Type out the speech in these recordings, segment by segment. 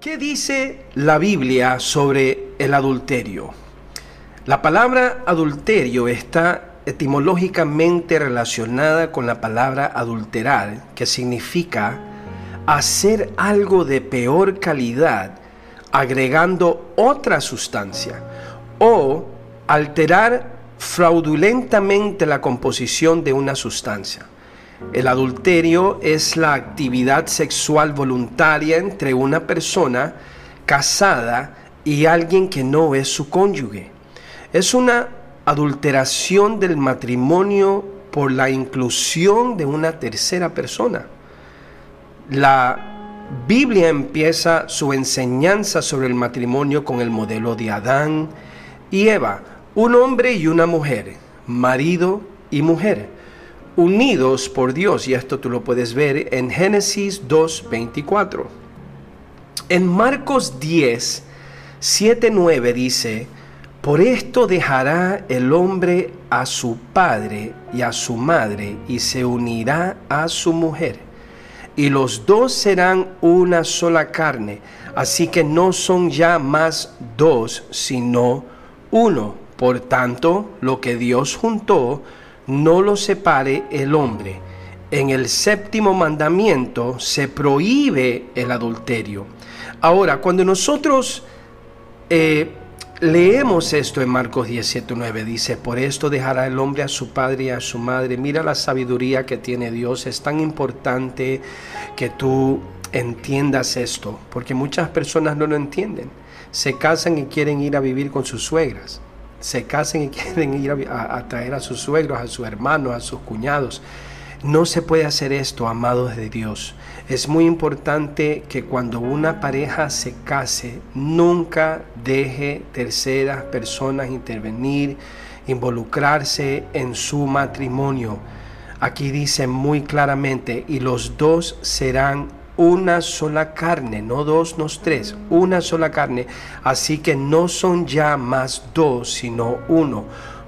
¿Qué dice la Biblia sobre el adulterio? La palabra adulterio está etimológicamente relacionada con la palabra adulterar, que significa hacer algo de peor calidad agregando otra sustancia o alterar fraudulentamente la composición de una sustancia. El adulterio es la actividad sexual voluntaria entre una persona casada y alguien que no es su cónyuge. Es una adulteración del matrimonio por la inclusión de una tercera persona. La Biblia empieza su enseñanza sobre el matrimonio con el modelo de Adán y Eva, un hombre y una mujer, marido y mujer unidos por Dios, y esto tú lo puedes ver en Génesis 2.24. En Marcos 10, 7, 9 dice, por esto dejará el hombre a su padre y a su madre y se unirá a su mujer. Y los dos serán una sola carne, así que no son ya más dos, sino uno. Por tanto, lo que Dios juntó, no lo separe el hombre. En el séptimo mandamiento se prohíbe el adulterio. Ahora, cuando nosotros eh, leemos esto en Marcos 17:9, dice, por esto dejará el hombre a su padre y a su madre. Mira la sabiduría que tiene Dios. Es tan importante que tú entiendas esto, porque muchas personas no lo entienden. Se casan y quieren ir a vivir con sus suegras se casen y quieren ir a, traer a sus suegros, a sus hermanos, a sus cuñados. No se puede hacer esto, amados de Dios. Es muy importante que cuando una pareja se case, nunca deje terceras personas intervenir, involucrarse en su matrimonio. Aquí dice muy claramente, y los dos serán una sola carne, no dos, no tres, una sola carne. Así que no son ya más dos, sino uno.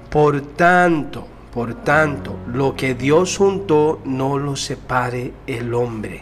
Por tanto, por tanto, lo que Dios juntó no lo separe el hombre.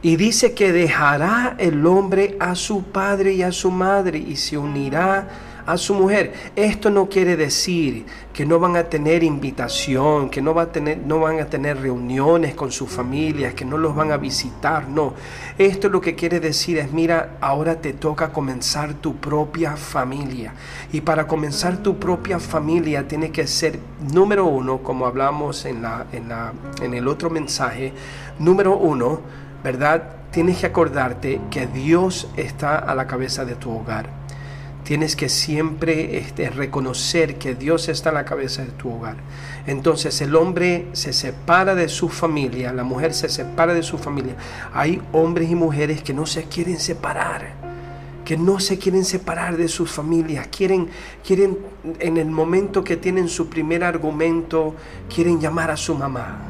Y dice que dejará el hombre a su padre y a su madre y se unirá a su mujer. Esto no quiere decir que no van a tener invitación, que no, va a tener, no van a tener reuniones con sus familias, que no los van a visitar, no. Esto lo que quiere decir es, mira, ahora te toca comenzar tu propia familia. Y para comenzar tu propia familia tiene que ser, número uno, como hablamos en, la, en, la, en el otro mensaje, número uno, ¿verdad? Tienes que acordarte que Dios está a la cabeza de tu hogar Tienes que siempre este, reconocer que Dios está en la cabeza de tu hogar. Entonces el hombre se separa de su familia, la mujer se separa de su familia. Hay hombres y mujeres que no se quieren separar, que no se quieren separar de sus familias, quieren, quieren en el momento que tienen su primer argumento, quieren llamar a su mamá,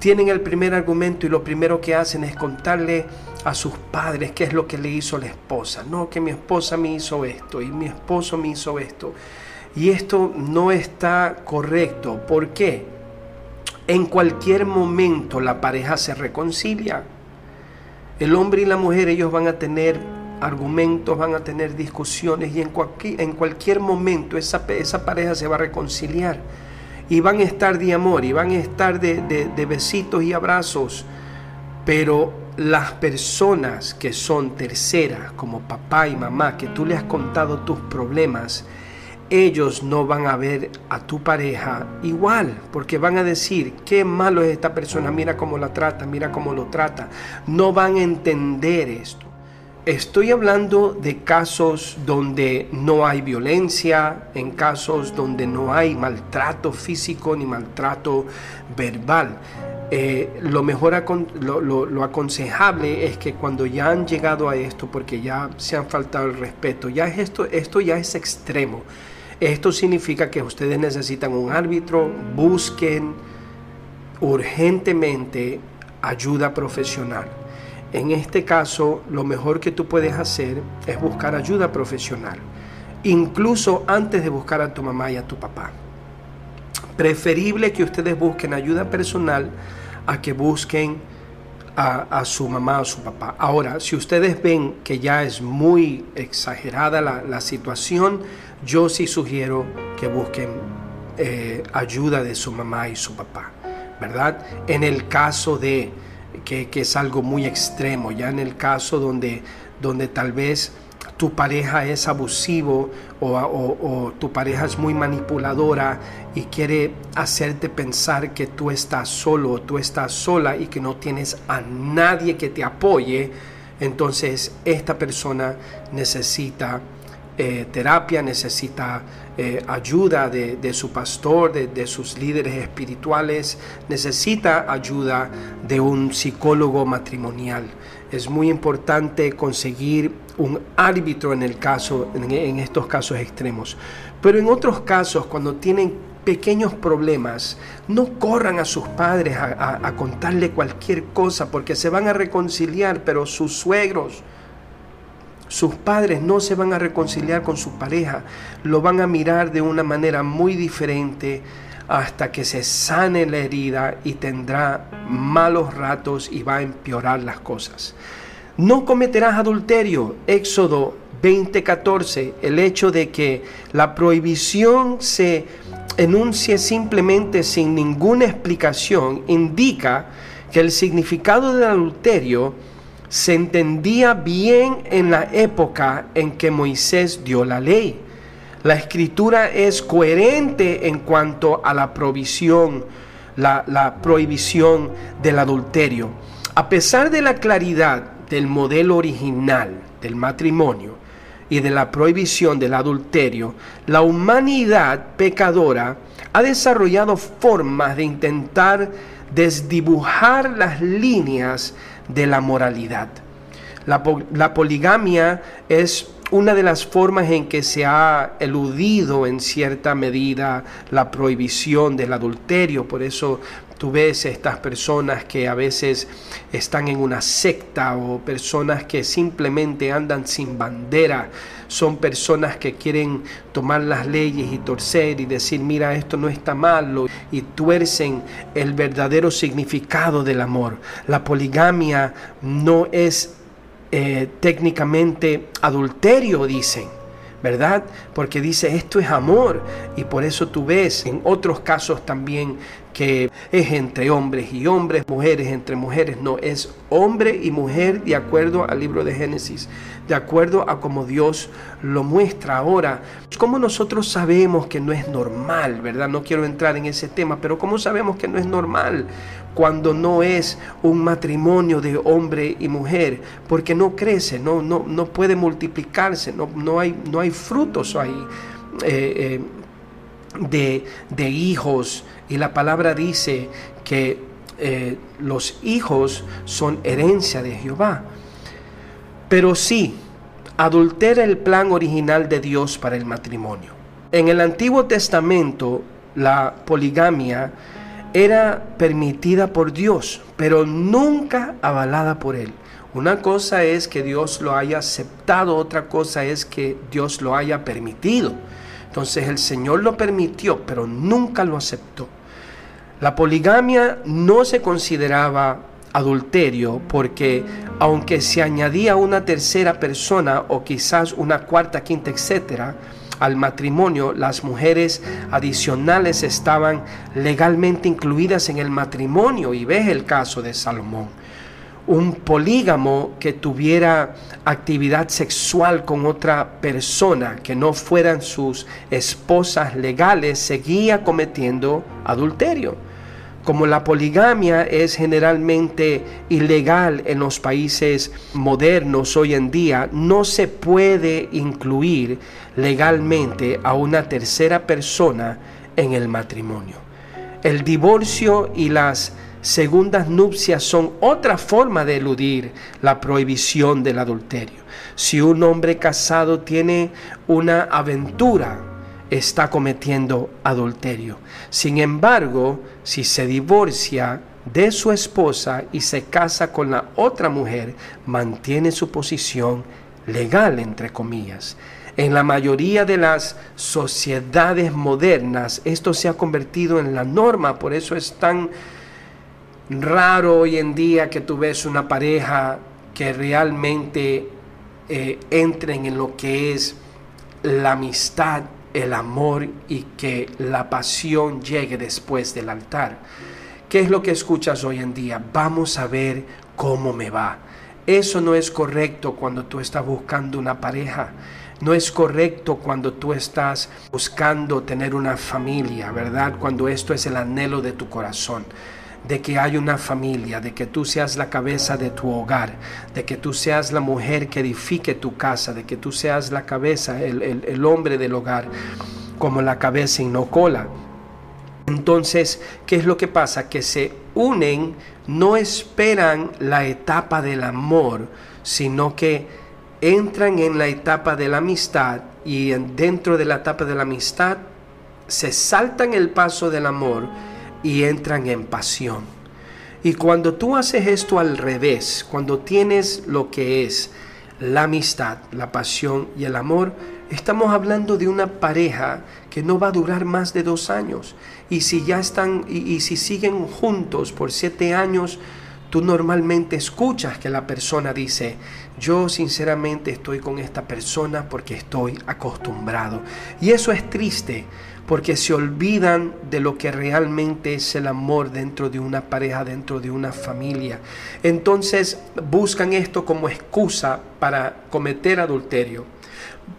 tienen el primer argumento y lo primero que hacen es contarle a sus padres qué es lo que le hizo la esposa. No, que mi esposa me hizo esto y mi esposo me hizo esto. Y esto no está correcto. ¿Por qué? En cualquier momento la pareja se reconcilia. El hombre y la mujer, ellos van a tener argumentos, van a tener discusiones y en cualquier, en cualquier momento esa, esa pareja se va a reconciliar y van a estar de amor y van a estar de, besitos y abrazos, pero las personas que son terceras, como papá y mamá, que tú le has contado tus problemas, ellos no van a ver a tu pareja igual, porque van a decir, qué malo es esta persona, mira cómo la trata, mira cómo lo trata. No van a entender esto. Estoy hablando de casos donde no hay violencia, en casos donde no hay maltrato físico ni maltrato verbal. Eh, lo mejor lo, aconsejable es que cuando ya han llegado a esto, porque ya se han faltado el respeto, ya esto, esto ya es extremo. Esto significa que ustedes necesitan un árbitro, busquen urgentemente ayuda profesional en este caso lo mejor que tú puedes hacer es buscar ayuda profesional, incluso antes de buscar a tu mamá y a tu papá. Preferible que ustedes busquen ayuda personal a que busquen a, su mamá o su papá. Ahora, si ustedes ven que ya es muy exagerada la, situación, yo sí sugiero que busquen eh, ayuda de su mamá y su papá, ¿verdad? En el caso de que, es algo muy extremo, ya en el caso donde, donde tal vez tu pareja es abusivo o, tu pareja es muy manipuladora y quiere hacerte pensar que tú estás solo o tú estás sola y que no tienes a nadie que te apoye, entonces esta persona necesita eh, terapia, necesita eh, ayuda de, su pastor, de, sus líderes espirituales, necesita ayuda de un psicólogo matrimonial. Es muy importante conseguir un árbitro en, el caso, en, estos casos extremos. Pero en otros casos, cuando tienen pequeños problemas, no corran a sus padres a, a contarle cualquier cosa porque se van a reconciliar, pero sus suegros, sus padres no se van a reconciliar con su pareja, lo van a mirar de una manera muy diferente hasta que se sane la herida y tendrá malos ratos y va a empeorar las cosas. No cometerás adulterio, Éxodo 20:14, el hecho de que la prohibición se enuncie simplemente sin ninguna explicación indica que el significado del adulterio se entendía bien en la época en que Moisés dio la ley. La escritura es coherente en cuanto a la provisión, la, prohibición del adulterio. A pesar de la claridad del modelo original del matrimonio y de la prohibición del adulterio, la humanidad pecadora ha desarrollado formas de intentar desdibujar las líneas de la moralidad. La, poligamia es una de las formas en que se ha eludido en cierta medida la prohibición del adulterio. Por eso tú ves estas personas que a veces están en una secta o personas que simplemente andan sin bandera. Son personas que quieren tomar las leyes y torcer y decir, mira, esto no está malo, y tuercen el verdadero significado del amor. La poligamia no es eh, técnicamente adulterio, dicen. ¿verdad? Porque dice, esto es amor. Y por eso tú ves en otros casos también que es entre hombres y hombres, mujeres entre mujeres. No, es hombre y mujer de acuerdo al libro de Génesis, de acuerdo a como Dios lo muestra ahora. ¿Cómo nosotros sabemos que no es normal, verdad? No quiero entrar en ese tema, pero ¿cómo sabemos que no es normal? Cuando no es un matrimonio de hombre y mujer, porque no crece, no, no, no puede multiplicarse, no, no, hay, no hay frutos ahí eh, eh, de, hijos. Y la palabra dice que eh, los hijos son herencia de Jehová. Pero sí, adultera el plan original de Dios para el matrimonio. En el Antiguo Testamento, la poligamia era permitida por Dios, pero nunca avalada por Él. Una cosa es que Dios lo haya aceptado, otra cosa es que Dios lo haya permitido. Entonces el Señor lo permitió, pero nunca lo aceptó. La poligamia no se consideraba adulterio porque aunque se añadía una tercera persona o quizás una cuarta, quinta, etcétera, al matrimonio, las mujeres adicionales estaban legalmente incluidas en el matrimonio y ves el caso de Salomón. Un polígamo que tuviera actividad sexual con otra persona que no fueran sus esposas legales seguía cometiendo adulterio como la poligamia es generalmente ilegal en los países modernos hoy en día, no se puede incluir legalmente a una tercera persona en el matrimonio. El divorcio y las segundas nupcias son otra forma de eludir la prohibición del adulterio. Si un hombre casado tiene una aventura, está cometiendo adulterio. Sin embargo, si se divorcia, de su esposa y se casa con la otra mujer, mantiene su posición legal, entre comillas. En la mayoría de las sociedades modernas esto se ha convertido en la norma, por eso es tan raro hoy en día que tú ves una pareja que realmente eh, entren en lo que es la amistad, el amor y que la pasión llegue después del altar. ¿Qué es lo que escuchas hoy en día? Vamos a ver cómo me va. Eso no es correcto cuando tú estás buscando una pareja. No es correcto cuando tú estás buscando tener una familia, ¿verdad? Cuando esto es el anhelo de tu corazón de que hay una familia, de que tú seas la cabeza de tu hogar, de que tú seas la mujer que edifique tu casa, de que tú seas la cabeza, el, hombre del hogar, como la cabeza y no cola. Entonces, ¿qué es lo que pasa? Que se unen, no esperan la etapa del amor, sino que entran en la etapa de la amistad y dentro de la etapa de la amistad se saltan el paso del amor y entran en pasión. Y cuando tú haces esto al revés, cuando tienes lo que es la amistad, la pasión y el amor, estamos hablando de una pareja que no va a durar más de dos años. Y si ya están, y, si siguen juntos por siete años, tú normalmente escuchas que la persona dice, yo sinceramente estoy con esta persona porque estoy acostumbrado. Y eso es triste porque se olvidan de lo que realmente es el amor dentro de una pareja, dentro de una familia. Entonces buscan esto como excusa para cometer adulterio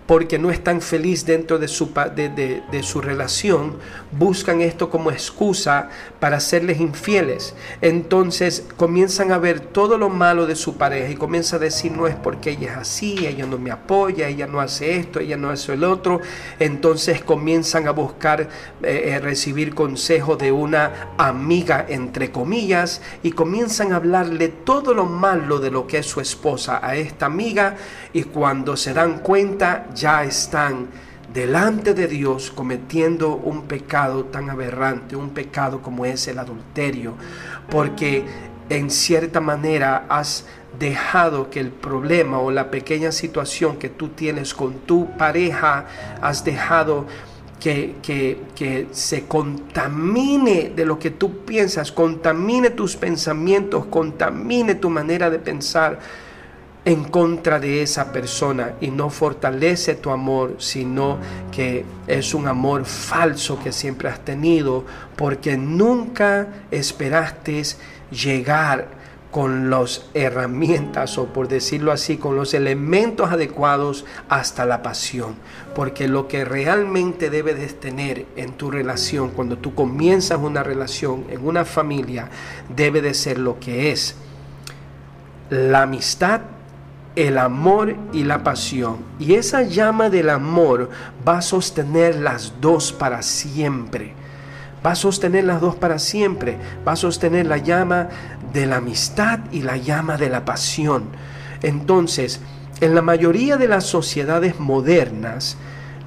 porque no están feliz dentro de su, de, su relación, buscan esto como excusa para serles infieles. Entonces comienzan a ver todo lo malo de su pareja y comienzan a decir, no es porque ella es así, ella no me apoya, ella no hace esto, ella no hace el otro. Entonces comienzan a buscar eh, eh, recibir consejo de una amiga, entre comillas, y comienzan a hablarle todo lo malo de lo que es su esposa a esta amiga y cuando se dan cuenta ya están delante de Dios cometiendo un pecado tan aberrante, un pecado como es el adulterio, porque en cierta manera has dejado que el problema o la pequeña situación que tú tienes con tu pareja, has dejado que, que, que, se contamine de lo que tú piensas, contamine tus pensamientos, contamine tu manera de pensar en contra de esa persona y no fortalece tu amor, sino que es un amor falso que siempre has tenido porque nunca esperaste llegar con las herramientas o por decirlo así, con los elementos adecuados hasta la pasión. Porque lo que realmente debes tener en tu relación, cuando tú comienzas una relación en una familia, debe de ser lo que es la amistad el amor y la pasión. Y esa llama del amor va a sostener las dos para siempre. Va a sostener las dos para siempre. Va a sostener la llama de la amistad y la llama de la pasión. Entonces, en la mayoría de las sociedades modernas,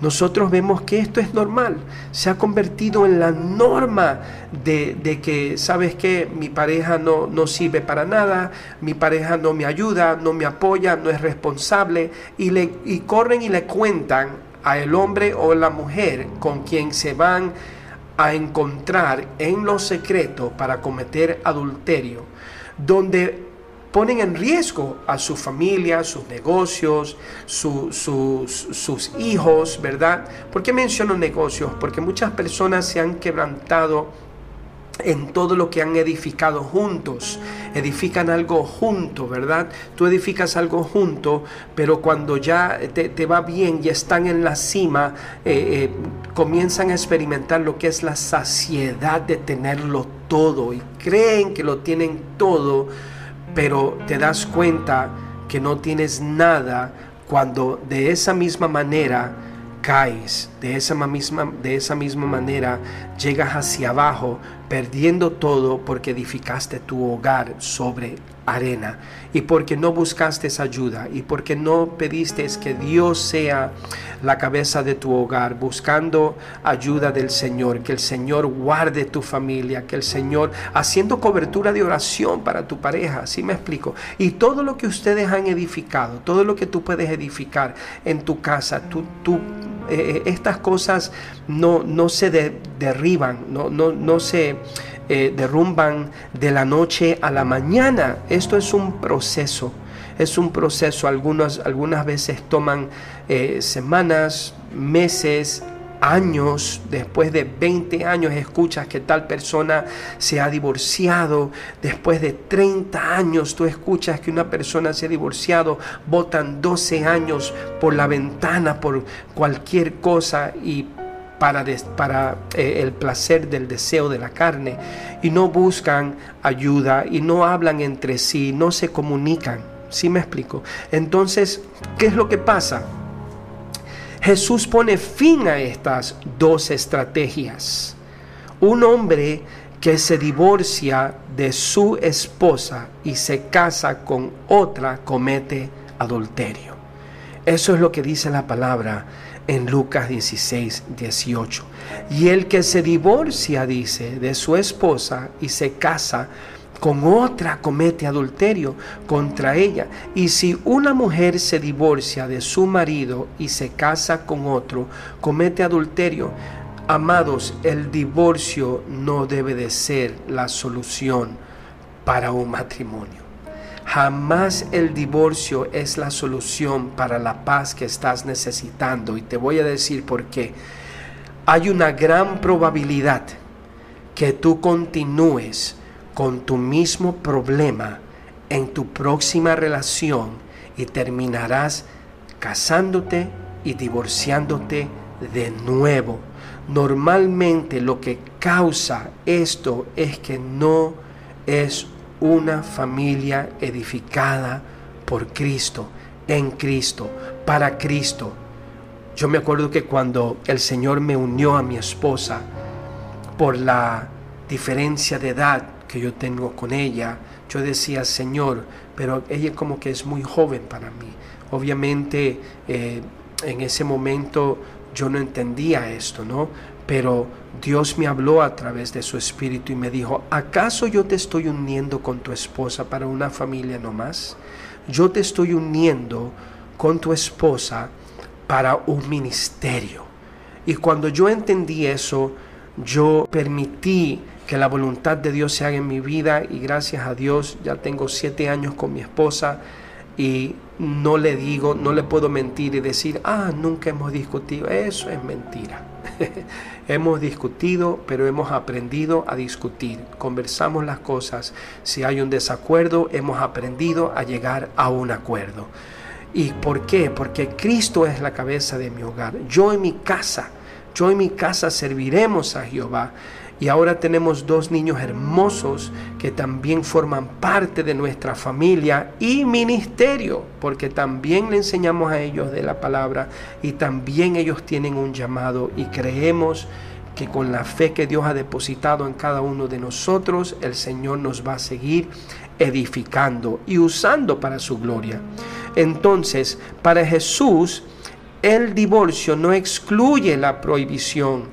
nosotros vemos que esto es normal, se ha convertido en la norma de, que, ¿sabes que Mi pareja no, no sirve para nada, mi pareja no me ayuda, no me apoya, no es responsable, y, le, y corren y le cuentan a el hombre o la mujer con quien se van a encontrar en lo secreto para cometer adulterio, donde ponen en riesgo a su familia, sus negocios, sus, hijos, ¿verdad? ¿Por qué menciono negocios? Porque muchas personas se han quebrantado en todo lo que han edificado juntos. Edifican algo junto, ¿verdad? Tú edificas algo junto, pero cuando ya te, va bien y están en la cima, eh, eh, comienzan a experimentar lo que es la saciedad de tenerlo todo y creen que lo tienen todo pero te das cuenta que no tienes nada cuando de esa misma manera caes, de esa misma, de esa misma manera llegas hacia abajo perdiendo todo porque edificaste tu hogar sobre arena y porque no buscaste ayuda y porque no pediste que Dios sea la cabeza de tu hogar, buscando ayuda del Señor, que el Señor guarde tu familia, que el Señor haciendo cobertura de oración para tu pareja, ¿sí me explico? Y todo lo que ustedes han edificado, todo lo que tú puedes edificar en tu casa, tú, tú eh, estas cosas no, no se derriban, no, no, no se eh, derrumban de la noche a la mañana. Esto es un proceso, es un proceso. Algunas, algunas veces toman eh, semanas, meses, años, después de 20 años, escuchas que tal persona se ha divorciado, después de 30 años tú escuchas que una persona se ha divorciado, votan 12 años por la ventana, por cualquier cosa y para, para eh, el placer del deseo de la carne y no buscan ayuda y no hablan entre sí, no se comunican. ¿Sí me explico? Entonces, ¿qué es lo que pasa? Jesús pone fin a estas dos estrategias. Un hombre que se divorcia de su esposa y se casa con otra comete adulterio. Eso es lo que dice la palabra en Lucas 16, 18. Y el que se divorcia, dice, de su esposa y se casa con otra comete adulterio contra ella. Y si una mujer se divorcia de su marido y se casa con otro, comete adulterio. Amados, el divorcio no debe de ser la solución para un matrimonio. Jamás el divorcio es la solución para la paz que estás necesitando. Y te voy a decir por qué. Hay una gran probabilidad que tú continúes con tu mismo problema en tu próxima relación y terminarás casándote y divorciándote de nuevo. Normalmente lo que causa esto es que no es una familia edificada por Cristo, en Cristo, para Cristo. Yo me acuerdo que cuando el Señor me unió a mi esposa por la diferencia de edad que yo tengo con ella, yo decía, Señor, pero ella como que es muy joven para mí. Obviamente eh, en ese momento yo no entendía esto, ¿no? Pero Dios me habló a través de su espíritu y me dijo, ¿acaso yo te estoy uniendo con tu esposa para una familia nomás? Yo te estoy uniendo con tu esposa para un ministerio. Y cuando yo entendí eso, yo permití que la voluntad de Dios se haga en mi vida y gracias a Dios ya tengo siete años con mi esposa y no le digo, no le puedo mentir y decir, ah, nunca hemos discutido. Eso es mentira. hemos discutido, pero hemos aprendido a discutir. Conversamos las cosas. Si hay un desacuerdo, hemos aprendido a llegar a un acuerdo. ¿Y por qué? Porque Cristo es la cabeza de mi hogar. Yo en mi casa, yo en mi casa serviremos a Jehová. Y ahora tenemos dos niños hermosos que también forman parte de nuestra familia y ministerio, porque también le enseñamos a ellos de la palabra y también ellos tienen un llamado y creemos que con la fe que Dios ha depositado en cada uno de nosotros, el Señor nos va a seguir edificando y usando para su gloria. Entonces, para Jesús, el divorcio no excluye la prohibición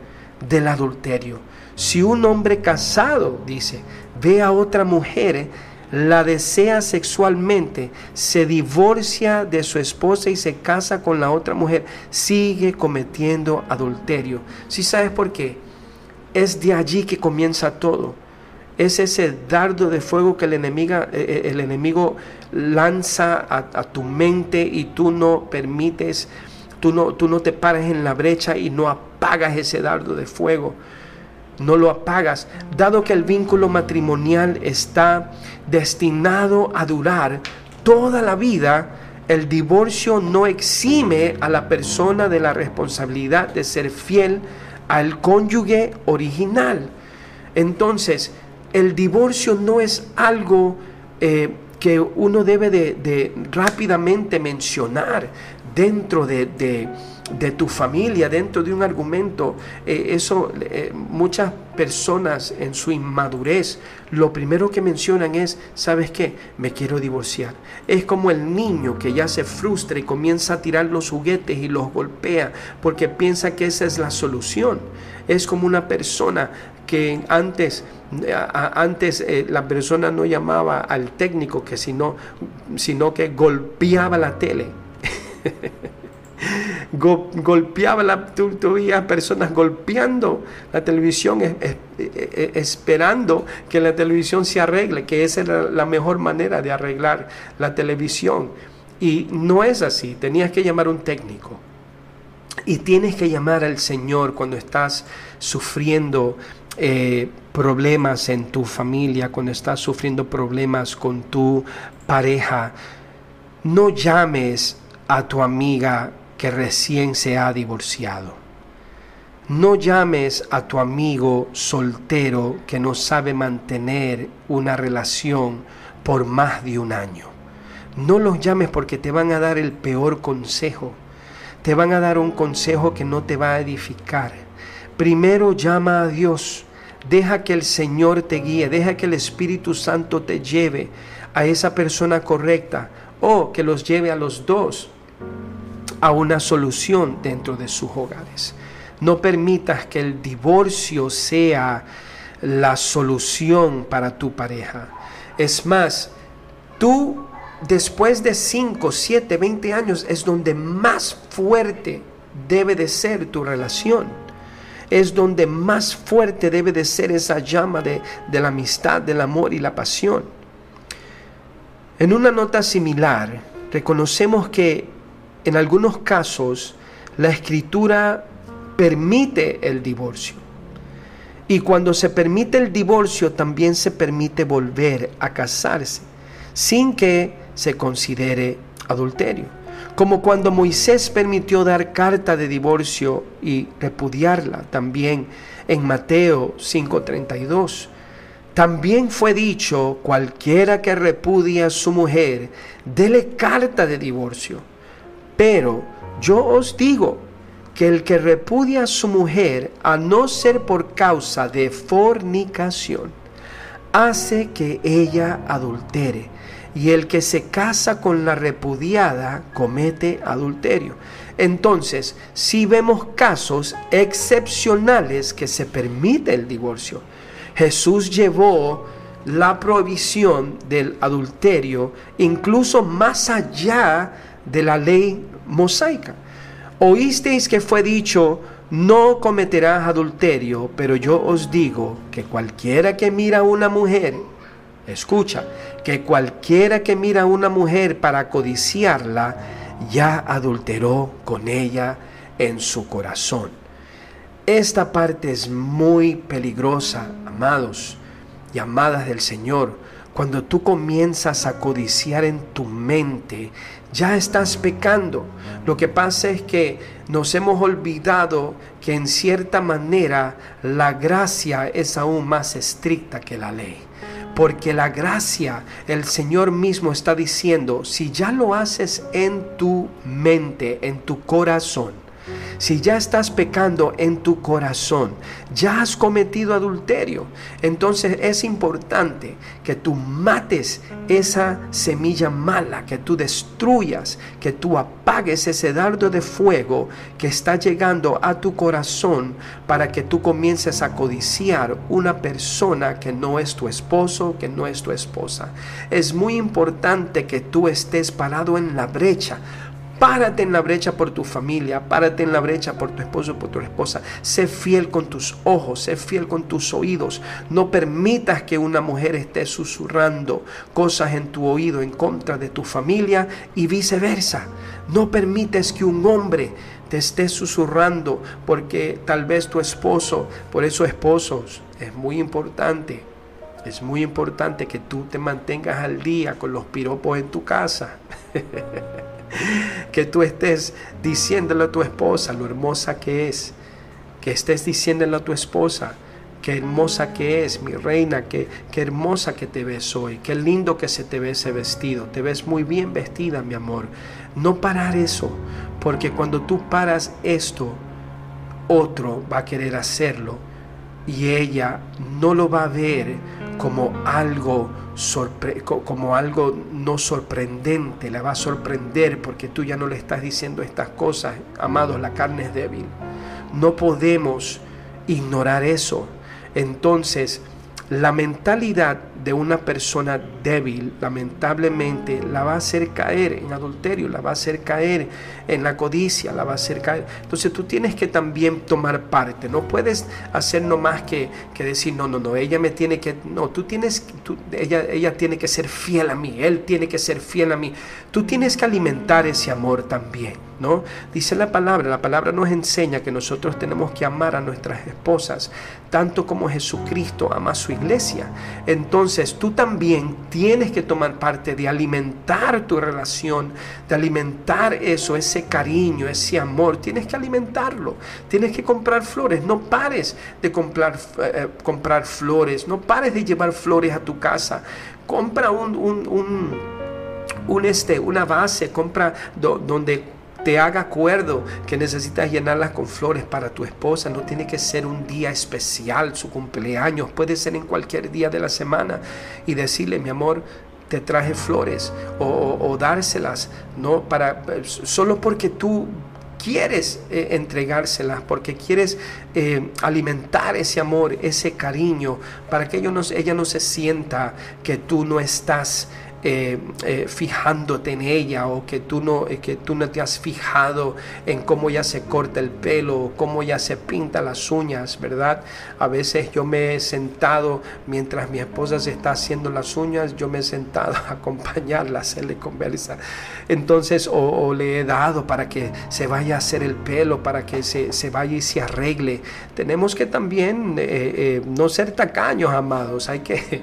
del adulterio si un hombre casado, dice, ve a otra mujer, la desea sexualmente, se divorcia de su esposa y se casa con la otra mujer, sigue cometiendo adulterio. ¿Sí sabes por qué? Es de allí que comienza todo. Es ese dardo de fuego que el enemigo, eh, eh, el enemigo lanza a, tu mente y tú no permites, tú no, tú no te paras en la brecha y no apagas ese dardo de fuego no lo apagas, dado que el vínculo matrimonial está destinado a durar toda la vida, el divorcio no exime a la persona de la responsabilidad de ser fiel al cónyuge original. Entonces, el divorcio no es algo eh, que uno debe de rápidamente mencionar dentro de, tu familia, dentro de un argumento. Eh, eso, eh, muchas personas en su inmadurez, lo primero que mencionan es, ¿sabes qué? Me quiero divorciar. Es como el niño que ya se frustra y comienza a tirar los juguetes y los golpea porque piensa que esa es la solución. Es como una persona que antes, antes eh, la persona no llamaba al técnico, que sino, sino que golpeaba la tele. golpeaba la, tú, personas golpeando la televisión esperando que la televisión se arregle, que esa era la mejor manera de arreglar la televisión. Y no es así, tenías que llamar a un técnico. Y tienes que llamar al Señor cuando estás sufriendo eh, problemas en tu familia, cuando estás sufriendo problemas con tu pareja. No llames a tu amiga que recién se ha divorciado. No llames a tu amigo soltero que no sabe mantener una relación por más de un año. No los llames porque te van a dar el peor consejo. Te van a dar un consejo que no te va a edificar. Primero llama a Dios. Deja que el Señor te guíe. Deja que el Espíritu Santo te lleve a esa persona correcta o que los lleve a los dos a una solución dentro de sus hogares. No permitas que el divorcio sea la solución para tu pareja. Es más, tú después de 5, 7, 20 años es donde más fuerte debe de ser tu relación. Es donde más fuerte debe de ser esa llama de, de la amistad, del amor y la pasión. En una nota similar, reconocemos que en algunos casos la escritura permite el divorcio. Y cuando se permite el divorcio también se permite volver a casarse sin que se considere adulterio. Como cuando Moisés permitió dar carta de divorcio y repudiarla también en Mateo 5:32. También fue dicho, cualquiera que repudia a su mujer, dele carta de divorcio. Pero yo os digo que el que repudia a su mujer, a no ser por causa de fornicación, hace que ella adultere. Y el que se casa con la repudiada comete adulterio. Entonces, si vemos casos excepcionales que se permite el divorcio, Jesús llevó la provisión del adulterio incluso más allá de la ley mosaica. Oísteis que fue dicho, no cometerás adulterio, pero yo os digo que cualquiera que mira a una mujer, escucha, que cualquiera que mira a una mujer para codiciarla, ya adulteró con ella en su corazón. Esta parte es muy peligrosa, amados y amadas del Señor. Cuando tú comienzas a codiciar en tu mente, ya estás pecando. Lo que pasa es que nos hemos olvidado que en cierta manera la gracia es aún más estricta que la ley. Porque la gracia, el Señor mismo está diciendo, si ya lo haces en tu mente, en tu corazón, si ya estás pecando en tu corazón, ya has cometido adulterio, entonces es importante que tú mates esa semilla mala, que tú destruyas, que tú apagues ese dardo de fuego que está llegando a tu corazón para que tú comiences a codiciar una persona que no es tu esposo, que no es tu esposa. Es muy importante que tú estés parado en la brecha Párate en la brecha por tu familia, párate en la brecha por tu esposo, por tu esposa. Sé fiel con tus ojos, sé fiel con tus oídos. No permitas que una mujer esté susurrando cosas en tu oído en contra de tu familia y viceversa. No permites que un hombre te esté susurrando porque tal vez tu esposo, por eso esposos, es muy importante. Es muy importante que tú te mantengas al día con los piropos en tu casa. que tú estés diciéndole a tu esposa lo hermosa que es, que estés diciéndole a tu esposa qué hermosa que es, mi reina, qué, qué hermosa que te ves hoy, qué lindo que se te ve ese vestido, te ves muy bien vestida, mi amor. No parar eso, porque cuando tú paras esto, otro va a querer hacerlo y ella no lo va a ver como algo como algo no sorprendente, la va a sorprender porque tú ya no le estás diciendo estas cosas, amados, la carne es débil. No podemos ignorar eso. Entonces, la mentalidad de una persona débil, lamentablemente, la va a hacer caer en adulterio, la va a hacer caer en la codicia, la va a hacer caer. Entonces tú tienes que también tomar parte, no puedes hacer no más que, que decir, no, no, no, ella me tiene que, no, tú tienes, ella, ella tiene que ser fiel a mí, él tiene que ser fiel a mí. Tú tienes que alimentar ese amor también. ¿No? Dice la palabra, la palabra nos enseña que nosotros tenemos que amar a nuestras esposas, tanto como Jesucristo ama a su iglesia. Entonces tú también tienes que tomar parte de alimentar tu relación, de alimentar eso, ese cariño, ese amor. Tienes que alimentarlo. Tienes que comprar flores. No pares de comprar, eh, comprar flores. No pares de llevar flores a tu casa. Compra un, un, este, una base, compra donde te haga acuerdo que necesitas llenarlas con flores para tu esposa. No tiene que ser un día especial, su cumpleaños, puede ser en cualquier día de la semana. Y decirle, mi amor, te traje flores o, dárselas, no para solo porque tú quieres eh, entregárselas, porque quieres eh, alimentar ese amor, ese cariño, para que ella no se sienta que tú no estás eh, eh, fijándote en ella o que tú, no, eh, que tú no te has fijado en cómo ella se corta el pelo o cómo ella se pinta las uñas, ¿verdad? A veces yo me he sentado mientras mi esposa se está haciendo las uñas, yo me he sentado a acompañarla, a hacerle conversa. Entonces, o, le he dado para que se vaya a hacer el pelo, para que se, se vaya y se arregle. Tenemos que también no ser tacaños, amados, hay que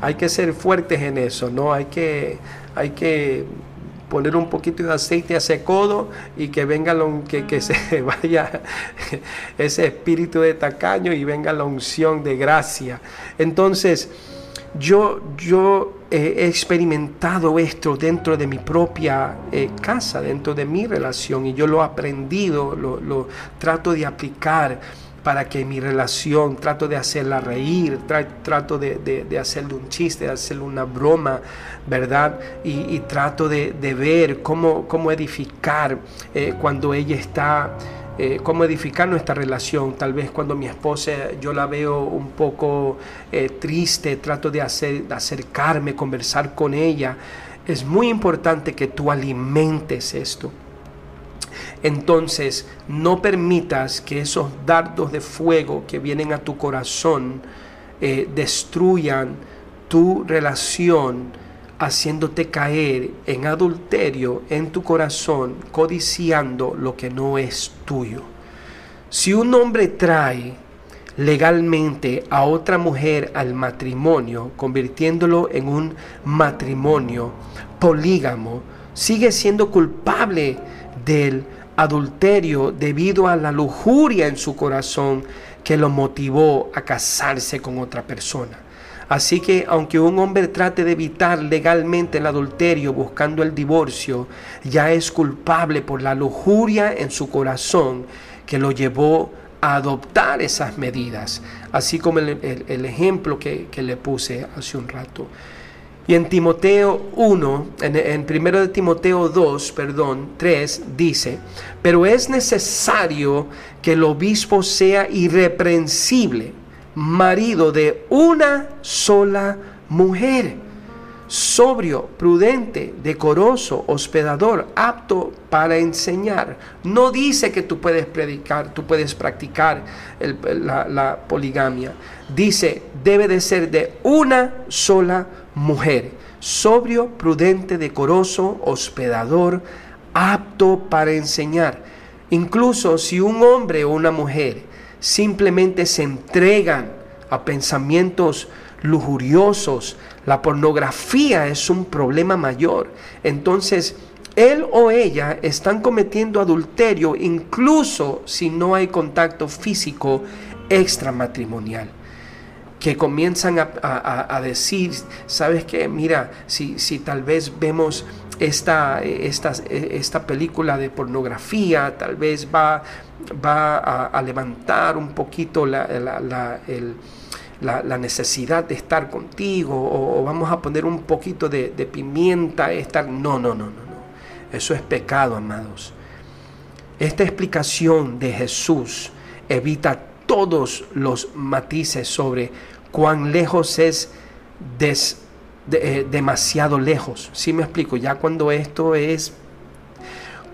hay que ser fuertes en eso, ¿no? Hay que, hay que poner un poquito de aceite a ese codo y que venga lo, que, que se vaya ese espíritu de tacaño y venga la unción de gracia. Entonces, yo, yo he experimentado esto dentro de mi propia eh, casa, dentro de mi relación, y yo lo he aprendido, lo, lo trato de aplicar para que mi relación, trato de hacerla reír, trato de, hacerle un chiste, de hacerle una broma, ¿verdad? Y, trato de, ver cómo, cómo edificar eh, cuando ella está... Eh, cómo edificar nuestra relación. Tal vez cuando mi esposa yo la veo un poco eh, triste, trato de, hacer, de acercarme, conversar con ella. Es muy importante que tú alimentes esto. Entonces, no permitas que esos dardos de fuego que vienen a tu corazón eh, destruyan tu relación, haciéndote caer en adulterio en tu corazón, codiciando lo que no es tuyo. Si un hombre trae legalmente a otra mujer al matrimonio, convirtiéndolo en un matrimonio polígamo, sigue siendo culpable del adulterio debido a la lujuria en su corazón que lo motivó a casarse con otra persona. Así que aunque un hombre trate de evitar legalmente el adulterio buscando el divorcio, ya es culpable por la lujuria en su corazón que lo llevó a adoptar esas medidas, así como el, ejemplo que, que le puse hace un rato. Y en Timoteo 1, en, en 1 de Timoteo 2, perdón, 3, dice, pero es necesario que el obispo sea irreprensible, marido de una sola mujer, sobrio, prudente, decoroso, hospedador, apto para enseñar. No dice que tú puedes predicar, tú puedes practicar la, la poligamia. Dice, debe de ser de una sola mujer mujer, sobrio, prudente, decoroso, hospedador, apto para enseñar. Incluso si un hombre o una mujer simplemente se entregan a pensamientos lujuriosos, la pornografía es un problema mayor. Entonces, él o ella están cometiendo adulterio incluso si no hay contacto físico extramatrimonial. Que comienzan a, decir, ¿sabes qué? Mira, si, si tal vez vemos esta, esta, esta película de pornografía, tal vez va, va a, levantar un poquito la, la, necesidad de estar contigo, o, vamos a poner un poquito de, de pimienta, estar... No, no, no, no, no. Eso es pecado, amados. Esta explicación de Jesús evita todos los matices sobre cuán lejos es eh, demasiado lejos. Si me explico? Ya cuando esto es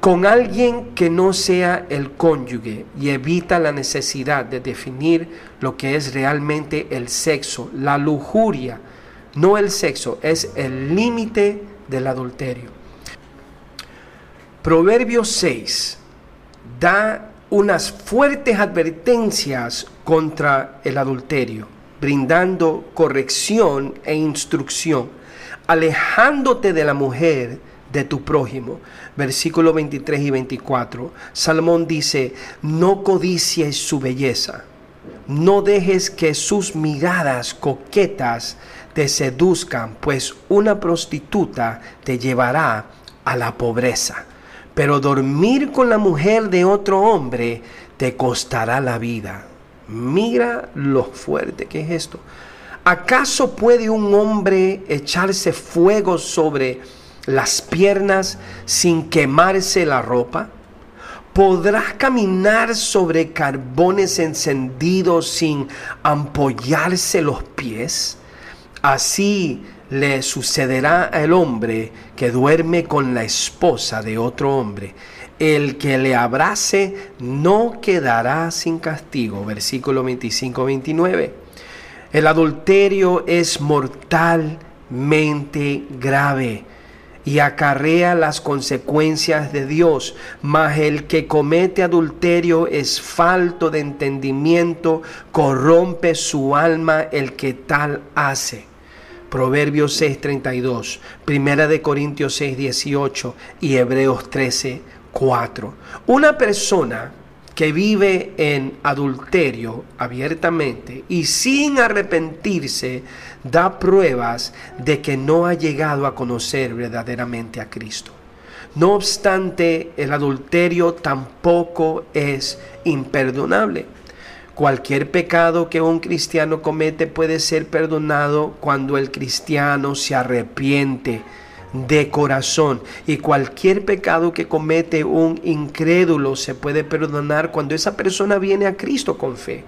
con alguien que no sea el cónyuge y evita la necesidad de definir lo que es realmente el sexo, la lujuria, no el sexo, es el límite del adulterio. Proverbio 6 da unas fuertes advertencias contra el adulterio, brindando corrección e instrucción, alejándote de la mujer de tu prójimo. Versículo 23 y 24. Salmón dice, no codicies su belleza, no dejes que sus miradas coquetas te seduzcan, pues una prostituta te llevará a la pobreza pero dormir con la mujer de otro hombre te costará la vida. Mira lo fuerte que es esto. ¿Acaso puede un hombre echarse fuego sobre las piernas sin quemarse la ropa? ¿Podrás caminar sobre carbones encendidos sin ampollarse los pies? Así le sucederá al hombre que duerme con la esposa de otro hombre. El que le abrace no quedará sin castigo. Versículo 25-29. El adulterio es mortalmente grave y acarrea las consecuencias de Dios, mas el que comete adulterio es falto de entendimiento, corrompe su alma el que tal hace. Proverbios 6:32, Primera de Corintios 6:18 y Hebreos 13:4. Una persona que vive en adulterio abiertamente y sin arrepentirse da pruebas de que no ha llegado a conocer verdaderamente a Cristo. No obstante, el adulterio tampoco es imperdonable. Cualquier pecado que un cristiano comete puede ser perdonado cuando el cristiano se arrepiente de corazón. Y cualquier pecado que comete un incrédulo se puede perdonar cuando esa persona viene a Cristo con fe.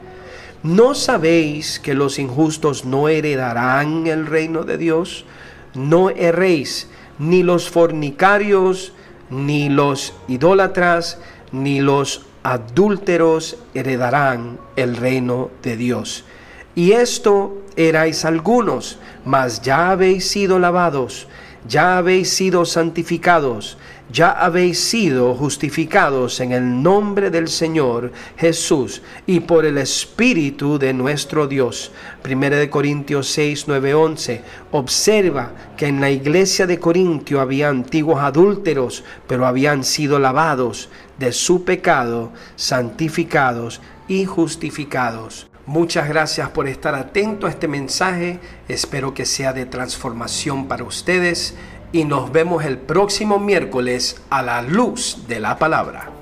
¿No sabéis que los injustos no heredarán el reino de Dios? No erréis, ni los fornicarios, ni los idólatras, ni los adúlteros heredarán el reino de Dios. Y esto erais algunos, mas ya habéis sido lavados, ya habéis sido santificados, ya habéis sido justificados en el nombre del Señor Jesús y por el Espíritu de nuestro Dios. Primera de Corintios 6, 9, 11. Observa que en la iglesia de Corintio había antiguos adúlteros, pero habían sido lavados de su pecado, santificados y justificados. Muchas gracias por estar atento a este mensaje. Espero que sea de transformación para ustedes y nos vemos el próximo miércoles a la luz de la palabra.